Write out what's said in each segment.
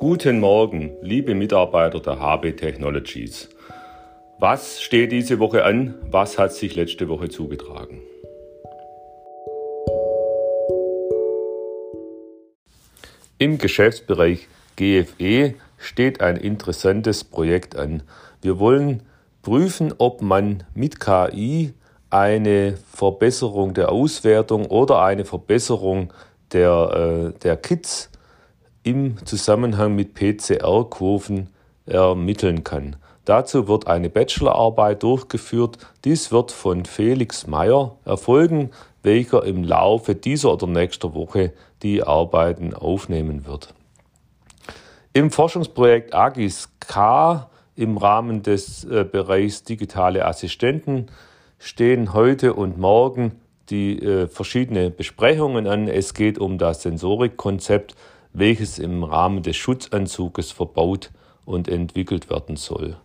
Guten Morgen, liebe Mitarbeiter der HB Technologies. Was steht diese Woche an? Was hat sich letzte Woche zugetragen? Im Geschäftsbereich GFE steht ein interessantes Projekt an. Wir wollen prüfen, ob man mit KI eine Verbesserung der Auswertung oder eine Verbesserung der, äh, der Kits im Zusammenhang mit PCR-Kurven ermitteln kann. Dazu wird eine Bachelorarbeit durchgeführt. Dies wird von Felix Meyer erfolgen, welcher im Laufe dieser oder nächster Woche die Arbeiten aufnehmen wird. Im Forschungsprojekt AGIS K im Rahmen des äh, Bereichs digitale Assistenten stehen heute und morgen die äh, verschiedene Besprechungen an. Es geht um das Sensorikkonzept, welches im Rahmen des Schutzanzuges verbaut und entwickelt werden soll.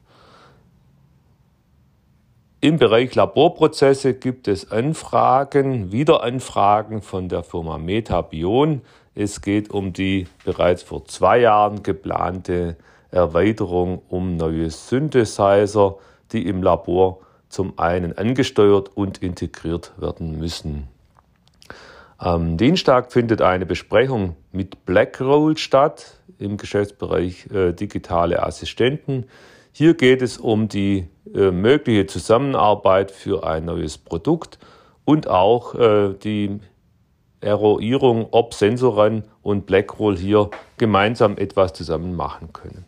Im Bereich Laborprozesse gibt es Anfragen, Wiederanfragen von der Firma Metabion. Es geht um die bereits vor zwei Jahren geplante Erweiterung um neue Synthesizer, die im Labor zum einen angesteuert und integriert werden müssen. Am Dienstag findet eine Besprechung mit Blackroll statt im Geschäftsbereich äh, digitale Assistenten. Hier geht es um die äh, mögliche Zusammenarbeit für ein neues Produkt und auch äh, die Eruierung, ob Sensoran und Blackroll hier gemeinsam etwas zusammen machen können.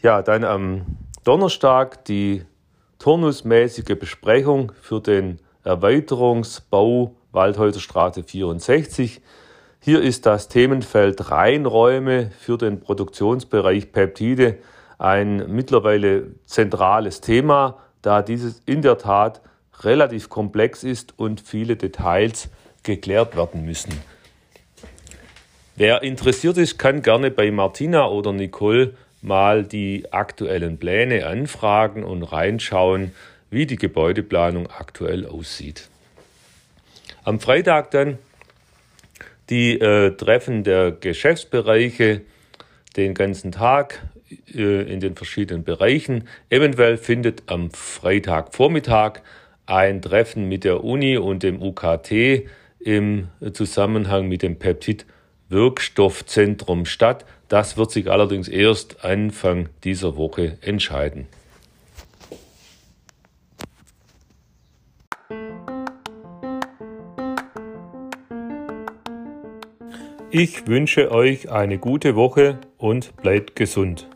Ja, dann am Donnerstag die turnusmäßige Besprechung für den Erweiterungsbau Waldhäuserstraße 64. Hier ist das Themenfeld Reinräume für den Produktionsbereich Peptide ein mittlerweile zentrales Thema, da dieses in der Tat relativ komplex ist und viele Details geklärt werden müssen. Wer interessiert ist, kann gerne bei Martina oder Nicole mal die aktuellen Pläne anfragen und reinschauen, wie die Gebäudeplanung aktuell aussieht. Am Freitag dann die äh, Treffen der Geschäftsbereiche den ganzen Tag äh, in den verschiedenen Bereichen. Eventuell findet am Freitagvormittag ein Treffen mit der Uni und dem UKT im Zusammenhang mit dem Peptid Wirkstoffzentrum statt. Das wird sich allerdings erst Anfang dieser Woche entscheiden. Ich wünsche euch eine gute Woche und bleibt gesund.